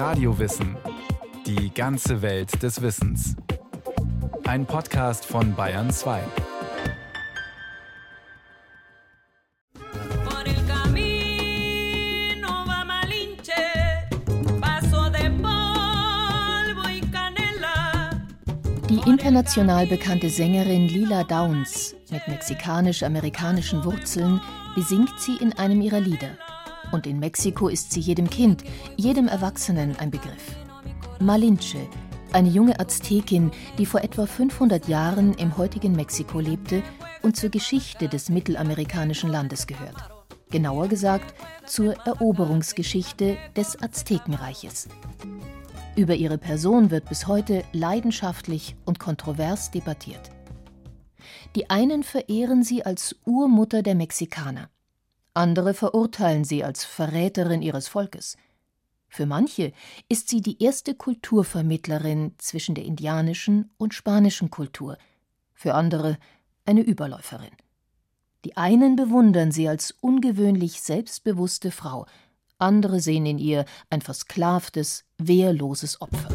Radiowissen. Die ganze Welt des Wissens. Ein Podcast von Bayern 2. Por el camino va Malinche, paso de polvo y canela. Die international bekannte Sängerin Lila Downs mit mexikanisch-amerikanischen Wurzeln besingt sie in einem ihrer Lieder. Und in Mexiko ist sie jedem Kind, jedem Erwachsenen ein Begriff. Malinche, eine junge Aztekin, die vor etwa 500 Jahren im heutigen Mexiko lebte und zur Geschichte des mittelamerikanischen Landes gehört. Genauer gesagt zur Eroberungsgeschichte des Aztekenreiches. Über ihre Person wird bis heute leidenschaftlich und kontrovers debattiert. Die einen verehren sie als Urmutter der Mexikaner. Andere verurteilen sie als Verräterin ihres Volkes. Für manche ist sie die erste Kulturvermittlerin zwischen der indianischen und spanischen Kultur, für andere eine Überläuferin. Die einen bewundern sie als ungewöhnlich selbstbewusste Frau, andere sehen in ihr ein versklavtes, wehrloses Opfer.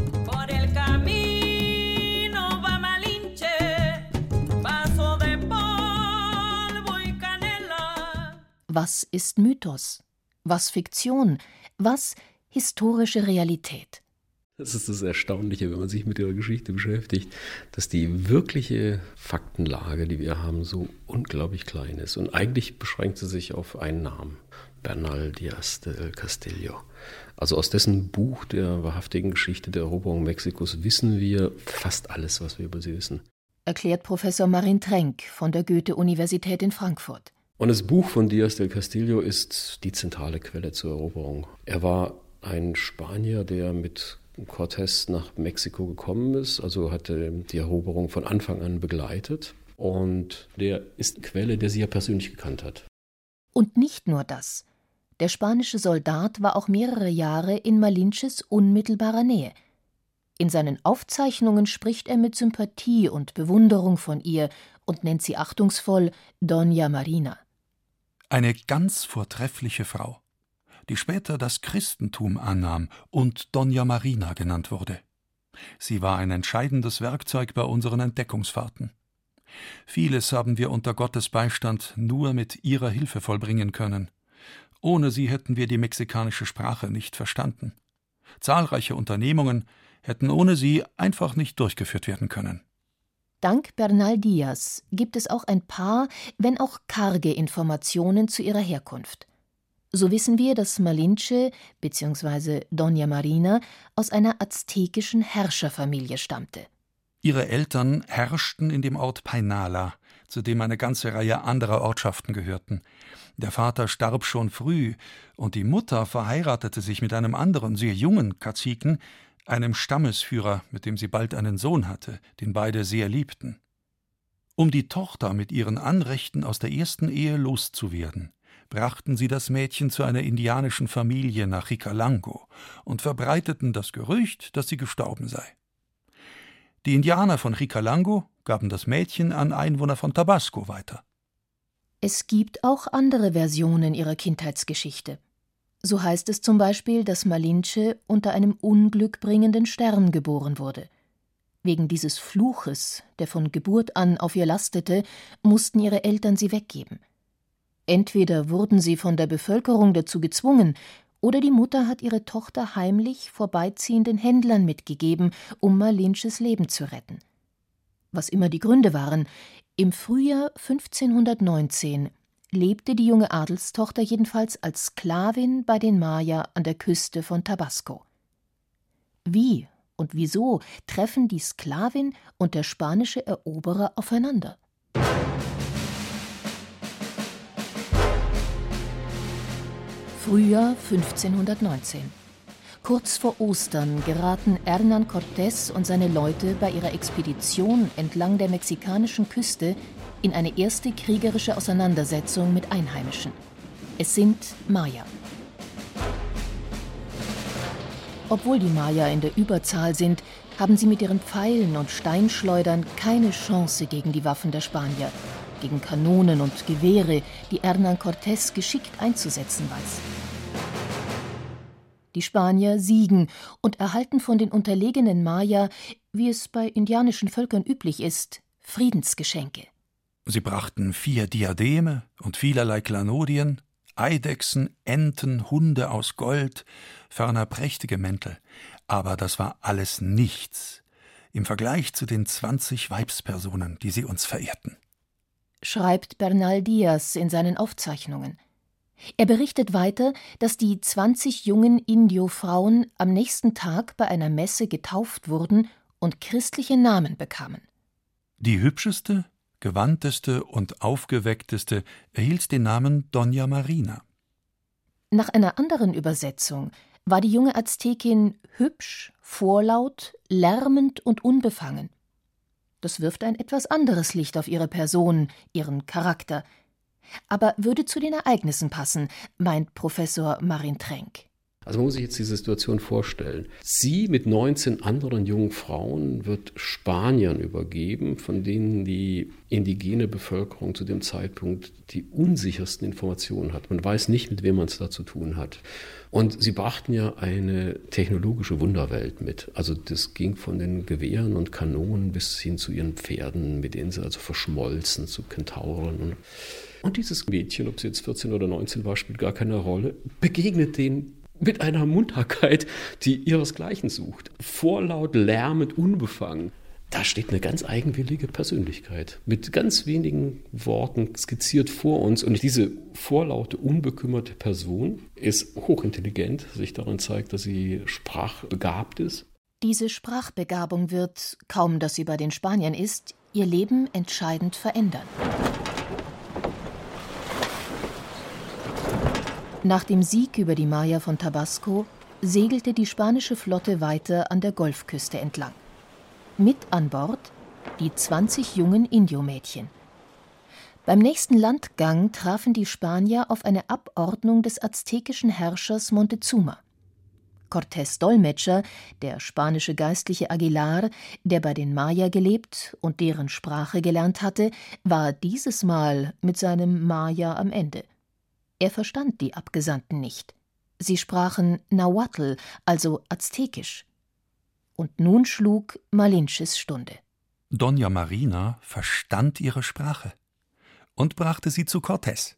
Was ist Mythos? Was Fiktion? Was historische Realität? Das ist das Erstaunliche, wenn man sich mit ihrer Geschichte beschäftigt, dass die wirkliche Faktenlage, die wir haben, so unglaublich klein ist. Und eigentlich beschränkt sie sich auf einen Namen, Bernal Díaz del Castillo. Also aus dessen Buch der wahrhaftigen Geschichte der Eroberung Mexikos wissen wir fast alles, was wir über sie wissen. erklärt Professor Marin Trenk von der Goethe-Universität in Frankfurt. Und das Buch von Díaz del Castillo ist die zentrale Quelle zur Eroberung. Er war ein Spanier, der mit Cortés nach Mexiko gekommen ist, also hatte die Eroberung von Anfang an begleitet. Und der ist Quelle, der sie ja persönlich gekannt hat. Und nicht nur das. Der spanische Soldat war auch mehrere Jahre in Malinches unmittelbarer Nähe. In seinen Aufzeichnungen spricht er mit Sympathie und Bewunderung von ihr und nennt sie achtungsvoll Doña Marina. Eine ganz vortreffliche Frau, die später das Christentum annahm und Dona Marina genannt wurde. Sie war ein entscheidendes Werkzeug bei unseren Entdeckungsfahrten. Vieles haben wir unter Gottes Beistand nur mit ihrer Hilfe vollbringen können. Ohne sie hätten wir die mexikanische Sprache nicht verstanden. Zahlreiche Unternehmungen hätten ohne sie einfach nicht durchgeführt werden können. Dank Bernal Diaz gibt es auch ein paar, wenn auch karge Informationen zu ihrer Herkunft. So wissen wir, dass Malinche bzw. Doña Marina aus einer aztekischen Herrscherfamilie stammte. Ihre Eltern herrschten in dem Ort Painala, zu dem eine ganze Reihe anderer Ortschaften gehörten. Der Vater starb schon früh, und die Mutter verheiratete sich mit einem anderen, sehr jungen Kaziken, einem Stammesführer, mit dem sie bald einen Sohn hatte, den beide sehr liebten. Um die Tochter mit ihren Anrechten aus der ersten Ehe loszuwerden, brachten sie das Mädchen zu einer indianischen Familie nach Ricalango und verbreiteten das Gerücht, dass sie gestorben sei. Die Indianer von Ricalango gaben das Mädchen an Einwohner von Tabasco weiter. Es gibt auch andere Versionen ihrer Kindheitsgeschichte. So heißt es zum Beispiel, dass Malinche unter einem unglückbringenden Stern geboren wurde. Wegen dieses Fluches, der von Geburt an auf ihr lastete, mussten ihre Eltern sie weggeben. Entweder wurden sie von der Bevölkerung dazu gezwungen, oder die Mutter hat ihre Tochter heimlich vorbeiziehenden Händlern mitgegeben, um Malinches Leben zu retten. Was immer die Gründe waren, im Frühjahr 1519 lebte die junge Adelstochter jedenfalls als Sklavin bei den Maya an der Küste von Tabasco. Wie und wieso treffen die Sklavin und der spanische Eroberer aufeinander? Frühjahr 1519. Kurz vor Ostern geraten Hernán Cortés und seine Leute bei ihrer Expedition entlang der mexikanischen Küste in eine erste kriegerische Auseinandersetzung mit Einheimischen. Es sind Maya. Obwohl die Maya in der Überzahl sind, haben sie mit ihren Pfeilen und Steinschleudern keine Chance gegen die Waffen der Spanier, gegen Kanonen und Gewehre, die Hernán Cortés geschickt einzusetzen weiß. Die Spanier siegen und erhalten von den unterlegenen Maya, wie es bei indianischen Völkern üblich ist, Friedensgeschenke. Sie brachten vier Diademe und vielerlei Klanodien, Eidechsen, Enten, Hunde aus Gold, ferner prächtige Mäntel. Aber das war alles nichts im Vergleich zu den zwanzig Weibspersonen, die sie uns verehrten. Schreibt Bernal Diaz in seinen Aufzeichnungen. Er berichtet weiter, dass die zwanzig jungen Indio-Frauen am nächsten Tag bei einer Messe getauft wurden und christliche Namen bekamen. Die hübscheste, gewandteste und aufgeweckteste erhielt den Namen Dona Marina. Nach einer anderen Übersetzung war die junge Aztekin hübsch, vorlaut, lärmend und unbefangen. Das wirft ein etwas anderes Licht auf ihre Person, ihren Charakter, aber würde zu den Ereignissen passen, meint Professor Marin Trenk. Also man muss sich jetzt die Situation vorstellen. Sie mit 19 anderen jungen Frauen wird Spaniern übergeben, von denen die indigene Bevölkerung zu dem Zeitpunkt die unsichersten Informationen hat. Man weiß nicht, mit wem man es da zu tun hat. Und sie brachten ja eine technologische Wunderwelt mit. Also das ging von den Gewehren und Kanonen bis hin zu ihren Pferden, mit denen sie also verschmolzen zu Kentauren. Und dieses Mädchen, ob sie jetzt 14 oder 19 war, spielt gar keine Rolle, begegnet denen mit einer Munterkeit, die ihresgleichen sucht. Vorlaut, lärmend, unbefangen. Da steht eine ganz eigenwillige Persönlichkeit mit ganz wenigen Worten skizziert vor uns. Und diese vorlaute, unbekümmerte Person ist hochintelligent, sich darin zeigt, dass sie sprachbegabt ist. Diese Sprachbegabung wird, kaum dass sie bei den Spaniern ist, ihr Leben entscheidend verändern. Nach dem Sieg über die Maya von Tabasco segelte die spanische Flotte weiter an der Golfküste entlang. Mit an Bord die 20 jungen Indio-Mädchen. Beim nächsten Landgang trafen die Spanier auf eine Abordnung des aztekischen Herrschers Montezuma. Cortés Dolmetscher, der spanische geistliche Aguilar, der bei den Maya gelebt und deren Sprache gelernt hatte, war dieses Mal mit seinem Maya am Ende. Er verstand die Abgesandten nicht. Sie sprachen Nahuatl, also Aztekisch. Und nun schlug Malinches Stunde. Dona Marina verstand ihre Sprache und brachte sie zu Cortés.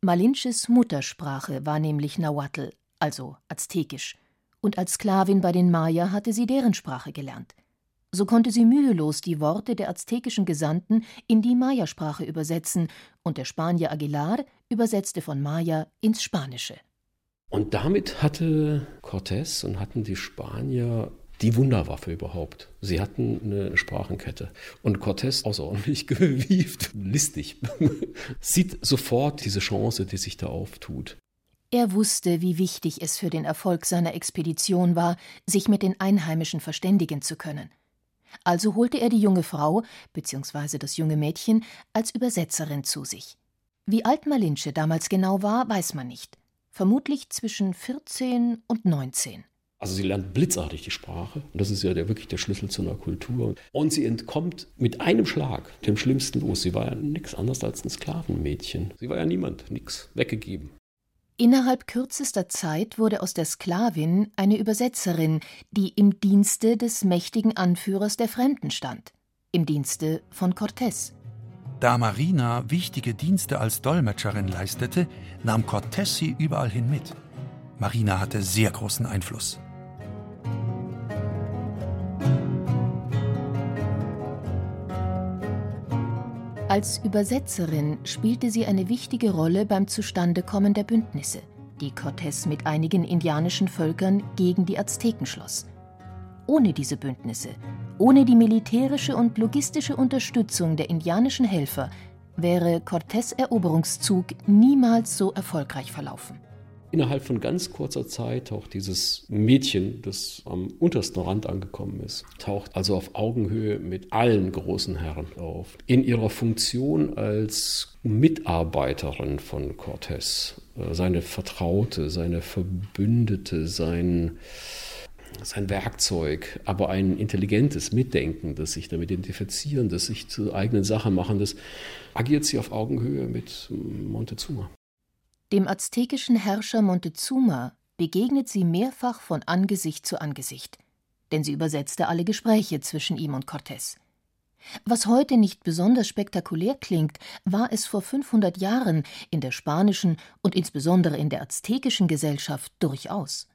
Malinches Muttersprache war nämlich Nahuatl, also Aztekisch, und als Sklavin bei den Maya hatte sie deren Sprache gelernt. So konnte sie mühelos die Worte der aztekischen Gesandten in die Maya-Sprache übersetzen, und der Spanier Aguilar übersetzte von Maya ins Spanische. Und damit hatte Cortés und hatten die Spanier die Wunderwaffe überhaupt. Sie hatten eine Sprachenkette. Und Cortés, außerordentlich gewieft, listig, sieht sofort diese Chance, die sich da auftut. Er wusste, wie wichtig es für den Erfolg seiner Expedition war, sich mit den Einheimischen verständigen zu können. Also holte er die junge Frau bzw. das junge Mädchen als Übersetzerin zu sich. Wie alt Malinche damals genau war, weiß man nicht. Vermutlich zwischen 14 und 19. Also sie lernt blitzartig die Sprache. Und das ist ja der, wirklich der Schlüssel zu einer Kultur. Und sie entkommt mit einem Schlag dem schlimmsten Los. Sie war ja nichts anderes als ein Sklavenmädchen. Sie war ja niemand, nichts, weggegeben. Innerhalb kürzester Zeit wurde aus der Sklavin eine Übersetzerin, die im Dienste des mächtigen Anführers der Fremden stand, im Dienste von Cortés. Da Marina wichtige Dienste als Dolmetscherin leistete, nahm Cortés sie überall hin mit. Marina hatte sehr großen Einfluss. Als Übersetzerin spielte sie eine wichtige Rolle beim Zustandekommen der Bündnisse, die Cortés mit einigen indianischen Völkern gegen die Azteken schloss. Ohne diese Bündnisse, ohne die militärische und logistische Unterstützung der indianischen Helfer, wäre Cortés Eroberungszug niemals so erfolgreich verlaufen. Innerhalb von ganz kurzer Zeit taucht dieses Mädchen, das am untersten Rand angekommen ist, taucht also auf Augenhöhe mit allen großen Herren auf. In ihrer Funktion als Mitarbeiterin von Cortés, äh, seine Vertraute, seine Verbündete, sein sein Werkzeug, aber ein intelligentes, mitdenkendes, sich damit identifizierendes, sich zu eigenen Sachen machendes, agiert sie auf Augenhöhe mit Montezuma. Dem aztekischen Herrscher Montezuma begegnet sie mehrfach von Angesicht zu Angesicht, denn sie übersetzte alle Gespräche zwischen ihm und Cortés. Was heute nicht besonders spektakulär klingt, war es vor 500 Jahren in der spanischen und insbesondere in der aztekischen Gesellschaft durchaus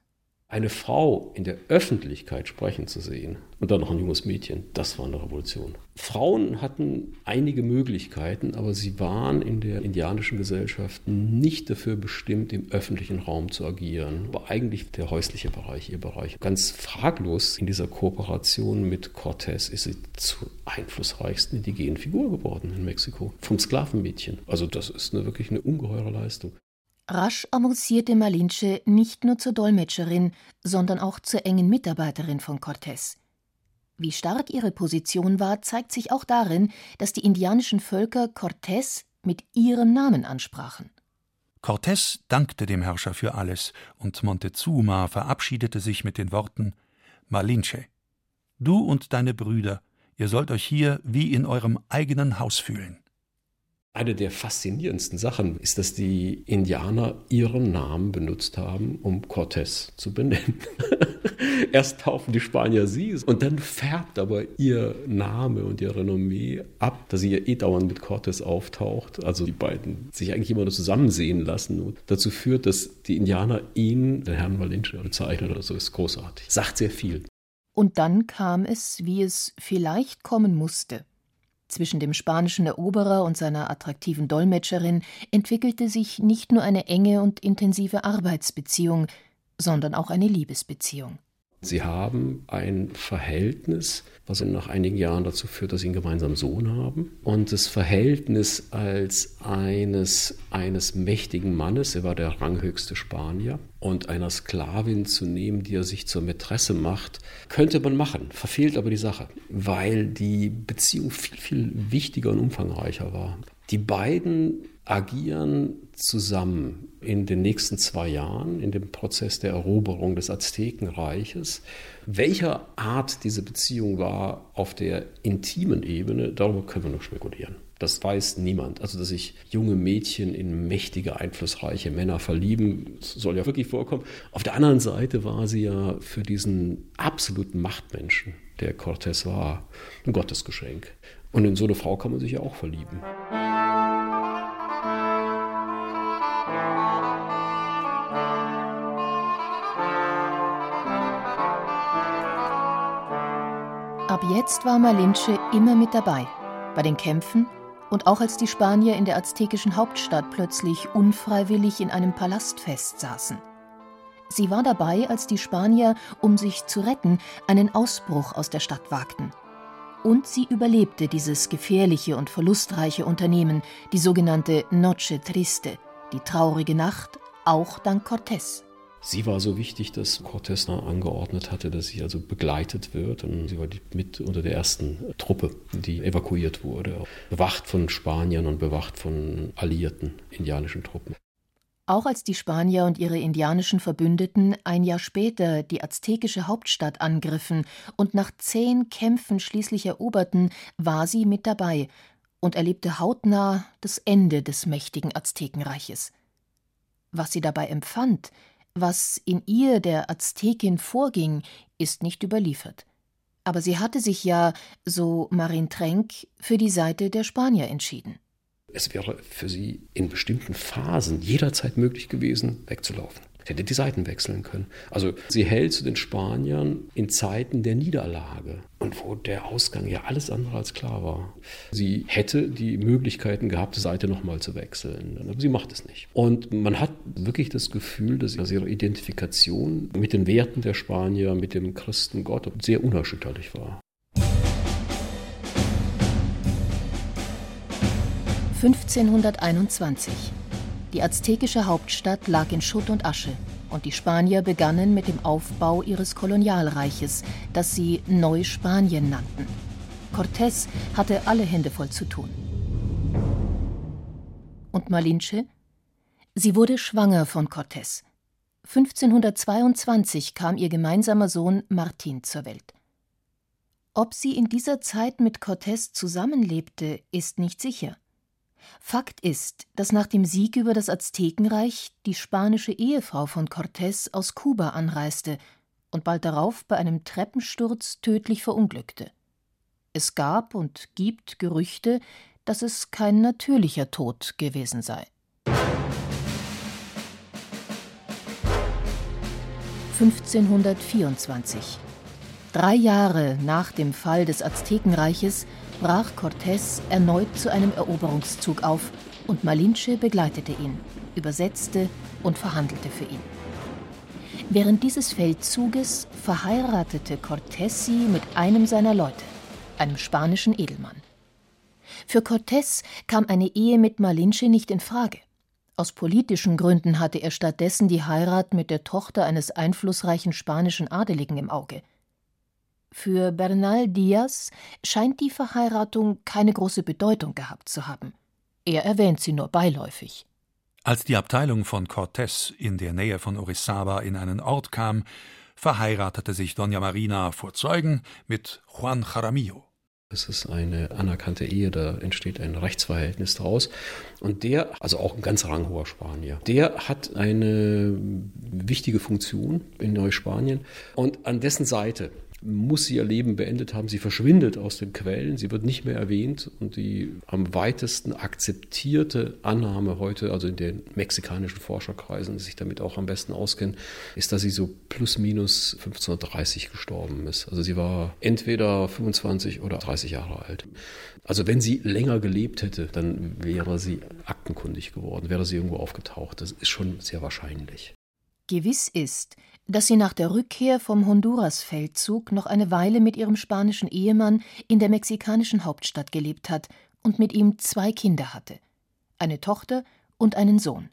eine Frau in der Öffentlichkeit sprechen zu sehen und dann noch ein junges Mädchen, das war eine Revolution. Frauen hatten einige Möglichkeiten, aber sie waren in der indianischen Gesellschaft nicht dafür bestimmt, im öffentlichen Raum zu agieren. Aber eigentlich der häusliche Bereich, ihr Bereich. Ganz fraglos in dieser Kooperation mit Cortés ist sie zur einflussreichsten indigenen Figur geworden in Mexiko. Vom Sklavenmädchen. Also das ist eine, wirklich eine ungeheure Leistung. Rasch avancierte Malinche nicht nur zur Dolmetscherin, sondern auch zur engen Mitarbeiterin von Cortés. Wie stark ihre Position war, zeigt sich auch darin, dass die indianischen Völker Cortés mit ihrem Namen ansprachen. Cortés dankte dem Herrscher für alles, und Montezuma verabschiedete sich mit den Worten Malinche, du und deine Brüder, ihr sollt euch hier wie in eurem eigenen Haus fühlen. Eine der faszinierendsten Sachen ist, dass die Indianer ihren Namen benutzt haben, um Cortés zu benennen. Erst taufen die Spanier sie und dann färbt aber ihr Name und ihr Renommee ab, dass sie ja eh dauernd mit Cortés auftaucht. Also die beiden sich eigentlich immer nur zusammen sehen lassen und dazu führt, dass die Indianer ihn, den Herrn Malinche, bezeichnen oder so, ist großartig. Sagt sehr viel. Und dann kam es, wie es vielleicht kommen musste. Zwischen dem spanischen Eroberer und seiner attraktiven Dolmetscherin entwickelte sich nicht nur eine enge und intensive Arbeitsbeziehung, sondern auch eine Liebesbeziehung. Sie haben ein Verhältnis, was nach einigen Jahren dazu führt, dass sie einen gemeinsamen Sohn haben. Und das Verhältnis als eines, eines mächtigen Mannes, er war der ranghöchste Spanier, und einer Sklavin zu nehmen, die er sich zur Mätresse macht, könnte man machen, verfehlt aber die Sache, weil die Beziehung viel, viel wichtiger und umfangreicher war. Die beiden agieren zusammen in den nächsten zwei Jahren in dem Prozess der Eroberung des Aztekenreiches. Welcher Art diese Beziehung war auf der intimen Ebene, darüber können wir noch spekulieren. Das weiß niemand. Also, dass sich junge Mädchen in mächtige, einflussreiche Männer verlieben, soll ja wirklich vorkommen. Auf der anderen Seite war sie ja für diesen absoluten Machtmenschen, der Cortés war, ein Gottesgeschenk. Und in so eine Frau kann man sich ja auch verlieben. Ab jetzt war Malinche immer mit dabei, bei den Kämpfen und auch als die Spanier in der aztekischen Hauptstadt plötzlich unfreiwillig in einem Palast festsaßen. Sie war dabei, als die Spanier, um sich zu retten, einen Ausbruch aus der Stadt wagten. Und sie überlebte dieses gefährliche und verlustreiche Unternehmen, die sogenannte Noche Triste, die traurige Nacht, auch dank Cortés. Sie war so wichtig, dass Cortés angeordnet hatte, dass sie also begleitet wird. Und sie war mit unter der ersten Truppe, die evakuiert wurde. Bewacht von Spaniern und bewacht von alliierten indianischen Truppen. Auch als die Spanier und ihre indianischen Verbündeten ein Jahr später die aztekische Hauptstadt angriffen und nach zehn Kämpfen schließlich eroberten, war sie mit dabei und erlebte hautnah das Ende des mächtigen Aztekenreiches. Was sie dabei empfand, was in ihr, der Aztekin, vorging, ist nicht überliefert. Aber sie hatte sich ja, so Marin Trenk, für die Seite der Spanier entschieden. Es wäre für sie in bestimmten Phasen jederzeit möglich gewesen, wegzulaufen hätte die Seiten wechseln können. Also sie hält zu den Spaniern in Zeiten der Niederlage und wo der Ausgang ja alles andere als klar war. Sie hätte die Möglichkeiten gehabt, die Seite nochmal zu wechseln, aber sie macht es nicht. Und man hat wirklich das Gefühl, dass ihre Identifikation mit den Werten der Spanier, mit dem Christengott sehr unerschütterlich war. 1521 die aztekische Hauptstadt lag in Schutt und Asche und die Spanier begannen mit dem Aufbau ihres Kolonialreiches, das sie Neuspanien nannten. Cortés hatte alle Hände voll zu tun. Und Malinche? Sie wurde schwanger von Cortés. 1522 kam ihr gemeinsamer Sohn Martin zur Welt. Ob sie in dieser Zeit mit Cortés zusammenlebte, ist nicht sicher. Fakt ist, dass nach dem Sieg über das Aztekenreich die spanische Ehefrau von Cortés aus Kuba anreiste und bald darauf bei einem Treppensturz tödlich verunglückte. Es gab und gibt Gerüchte, dass es kein natürlicher Tod gewesen sei. 1524. Drei Jahre nach dem Fall des Aztekenreiches brach Cortés erneut zu einem Eroberungszug auf und Malinche begleitete ihn, übersetzte und verhandelte für ihn. Während dieses Feldzuges verheiratete Cortés sie mit einem seiner Leute, einem spanischen Edelmann. Für Cortés kam eine Ehe mit Malinche nicht in Frage. Aus politischen Gründen hatte er stattdessen die Heirat mit der Tochter eines einflussreichen spanischen Adeligen im Auge. Für Bernal Diaz scheint die Verheiratung keine große Bedeutung gehabt zu haben. Er erwähnt sie nur beiläufig. Als die Abteilung von Cortés in der Nähe von Orizaba in einen Ort kam, verheiratete sich Doña Marina vor Zeugen mit Juan Jaramillo. Es ist eine anerkannte Ehe, da entsteht ein Rechtsverhältnis daraus. Und der, also auch ein ganz ranghoher Spanier, der hat eine wichtige Funktion in Neuspanien. Und an dessen Seite muss sie ihr Leben beendet haben. Sie verschwindet aus den Quellen, sie wird nicht mehr erwähnt und die am weitesten akzeptierte Annahme heute, also in den mexikanischen Forscherkreisen, die sich damit auch am besten auskennen, ist, dass sie so plus minus 1530 gestorben ist. Also sie war entweder 25 oder 30 Jahre alt. Also wenn sie länger gelebt hätte, dann wäre sie aktenkundig geworden, wäre sie irgendwo aufgetaucht. Das ist schon sehr wahrscheinlich. Gewiss ist, dass sie nach der Rückkehr vom Honduras-Feldzug noch eine Weile mit ihrem spanischen Ehemann in der mexikanischen Hauptstadt gelebt hat und mit ihm zwei Kinder hatte, eine Tochter und einen Sohn.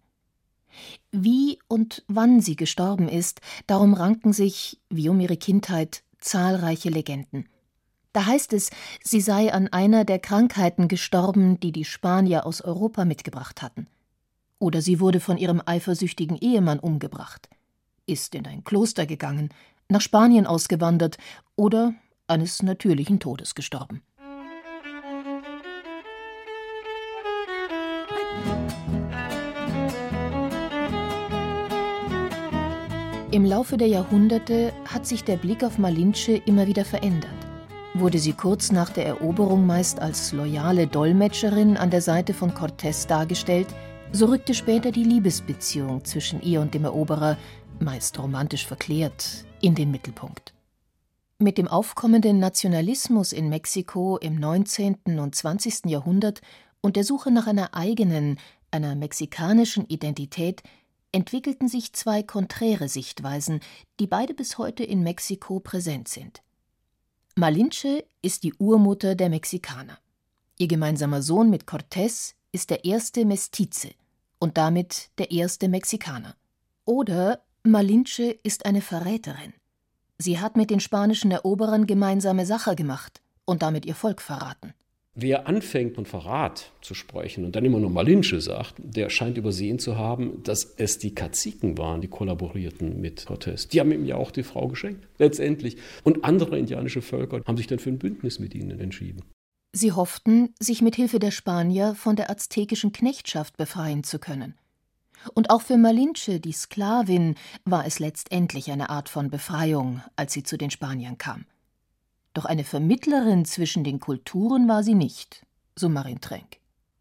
Wie und wann sie gestorben ist, darum ranken sich, wie um ihre Kindheit, zahlreiche Legenden. Da heißt es, sie sei an einer der Krankheiten gestorben, die die Spanier aus Europa mitgebracht hatten. Oder sie wurde von ihrem eifersüchtigen Ehemann umgebracht ist in ein Kloster gegangen, nach Spanien ausgewandert oder eines natürlichen Todes gestorben. Im Laufe der Jahrhunderte hat sich der Blick auf Malinche immer wieder verändert. Wurde sie kurz nach der Eroberung meist als loyale Dolmetscherin an der Seite von Cortés dargestellt, so rückte später die Liebesbeziehung zwischen ihr und dem Eroberer meist romantisch verklärt, in den Mittelpunkt. Mit dem aufkommenden Nationalismus in Mexiko im 19. und 20. Jahrhundert und der Suche nach einer eigenen, einer mexikanischen Identität entwickelten sich zwei konträre Sichtweisen, die beide bis heute in Mexiko präsent sind. Malinche ist die Urmutter der Mexikaner. Ihr gemeinsamer Sohn mit Cortés ist der erste Mestize und damit der erste Mexikaner. Oder Malinche ist eine Verräterin. Sie hat mit den spanischen Eroberern gemeinsame Sache gemacht und damit ihr Volk verraten. Wer anfängt von Verrat zu sprechen und dann immer nur Malinche sagt, der scheint übersehen zu haben, dass es die Kaziken waren, die kollaborierten mit Cortés. Die haben ihm ja auch die Frau geschenkt, letztendlich. Und andere indianische Völker haben sich dann für ein Bündnis mit ihnen entschieden. Sie hofften, sich mit Hilfe der Spanier von der aztekischen Knechtschaft befreien zu können. Und auch für Malinche, die Sklavin, war es letztendlich eine Art von Befreiung, als sie zu den Spaniern kam. Doch eine Vermittlerin zwischen den Kulturen war sie nicht, so Marin Trenk.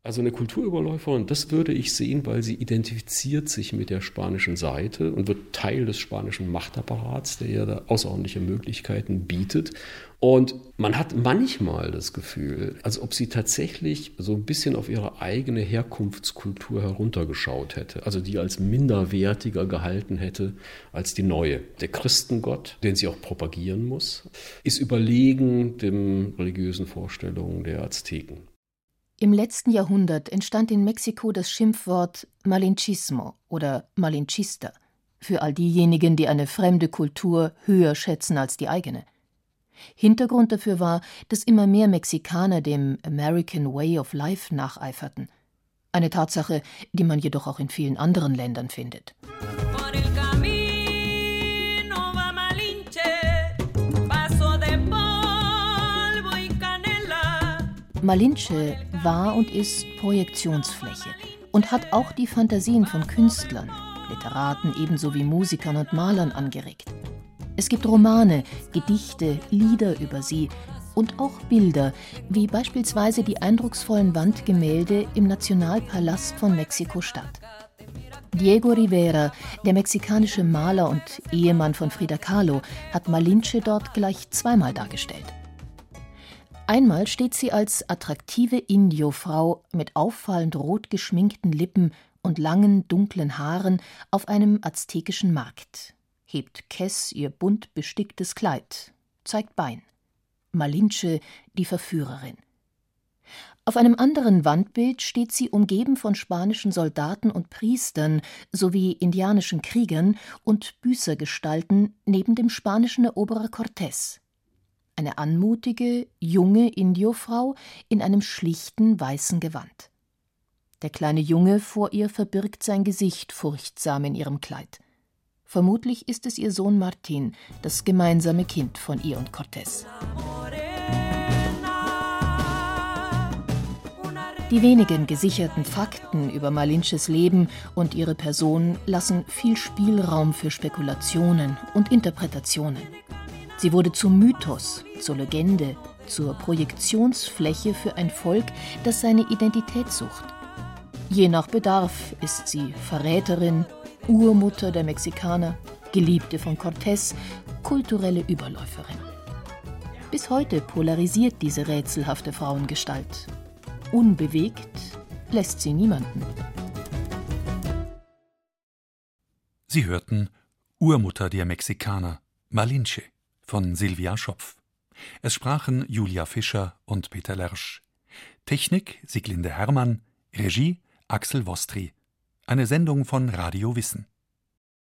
Also eine Kulturüberläuferin, das würde ich sehen, weil sie identifiziert sich mit der spanischen Seite und wird Teil des spanischen Machtapparats, der ja da außerordentliche Möglichkeiten bietet. Und man hat manchmal das Gefühl, als ob sie tatsächlich so ein bisschen auf ihre eigene Herkunftskultur heruntergeschaut hätte, also die als minderwertiger gehalten hätte als die neue. Der Christengott, den sie auch propagieren muss, ist überlegen den religiösen Vorstellungen der Azteken. Im letzten Jahrhundert entstand in Mexiko das Schimpfwort Malinchismo oder Malinchista für all diejenigen, die eine fremde Kultur höher schätzen als die eigene. Hintergrund dafür war, dass immer mehr Mexikaner dem American Way of Life nacheiferten. Eine Tatsache, die man jedoch auch in vielen anderen Ländern findet. Malinche war und ist Projektionsfläche und hat auch die Fantasien von Künstlern, Literaten ebenso wie Musikern und Malern angeregt. Es gibt Romane, Gedichte, Lieder über sie und auch Bilder, wie beispielsweise die eindrucksvollen Wandgemälde im Nationalpalast von Mexiko-Stadt. Diego Rivera, der mexikanische Maler und Ehemann von Frida Kahlo, hat Malinche dort gleich zweimal dargestellt. Einmal steht sie als attraktive Indio-Frau mit auffallend rot geschminkten Lippen und langen, dunklen Haaren auf einem aztekischen Markt, hebt Kess ihr bunt besticktes Kleid, zeigt Bein. Malinche, die Verführerin. Auf einem anderen Wandbild steht sie umgeben von spanischen Soldaten und Priestern sowie indianischen Kriegern und Büßergestalten neben dem spanischen Eroberer Cortés. Eine anmutige, junge Indiofrau in einem schlichten weißen Gewand. Der kleine Junge vor ihr verbirgt sein Gesicht furchtsam in ihrem Kleid. Vermutlich ist es ihr Sohn Martin, das gemeinsame Kind von ihr und Cortés. Die wenigen gesicherten Fakten über Malinches Leben und ihre Person lassen viel Spielraum für Spekulationen und Interpretationen. Sie wurde zum Mythos, zur Legende, zur Projektionsfläche für ein Volk, das seine Identität sucht. Je nach Bedarf ist sie Verräterin, Urmutter der Mexikaner, Geliebte von Cortés, kulturelle Überläuferin. Bis heute polarisiert diese rätselhafte Frauengestalt Unbewegt lässt sie niemanden. Sie hörten Urmutter der Mexikaner, Malinche von Silvia Schopf. Es sprachen Julia Fischer und Peter Lersch. Technik Siglinde Hermann, Regie Axel Wostri. Eine Sendung von Radio Wissen.